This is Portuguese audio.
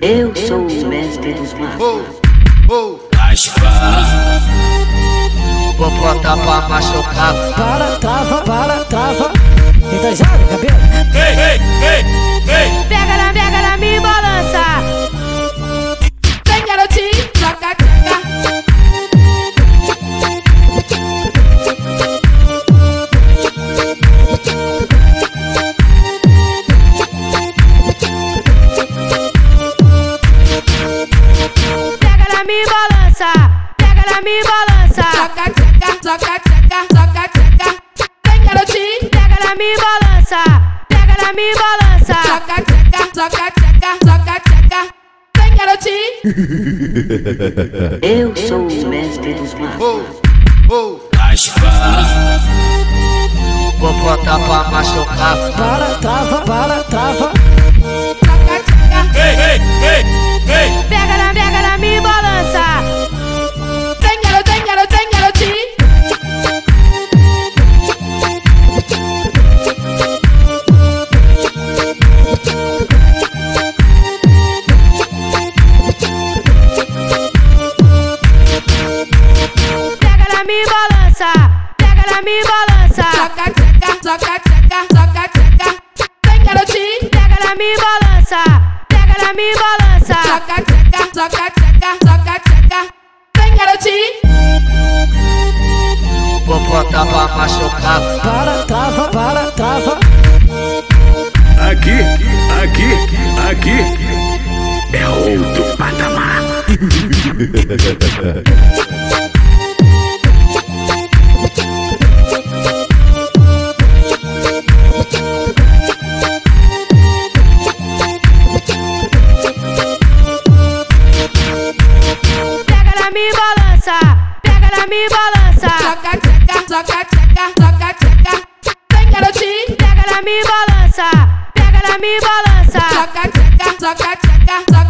Eu sou o mestre dos magos. Vou botar pra machucar. Para, trava. Joga, joga, joga, joga, joga. Vem garotinho. Eu sou o mestre dos magos. Vou botar pra machucar. Para, trava, para, trava. Joga, joga, joga, joga, joga. Vem garotinho. Vou botar pra machucar. Para, trava, para, trava. Aqui, aqui, aqui é outro patamar. Soca, chaca, soca.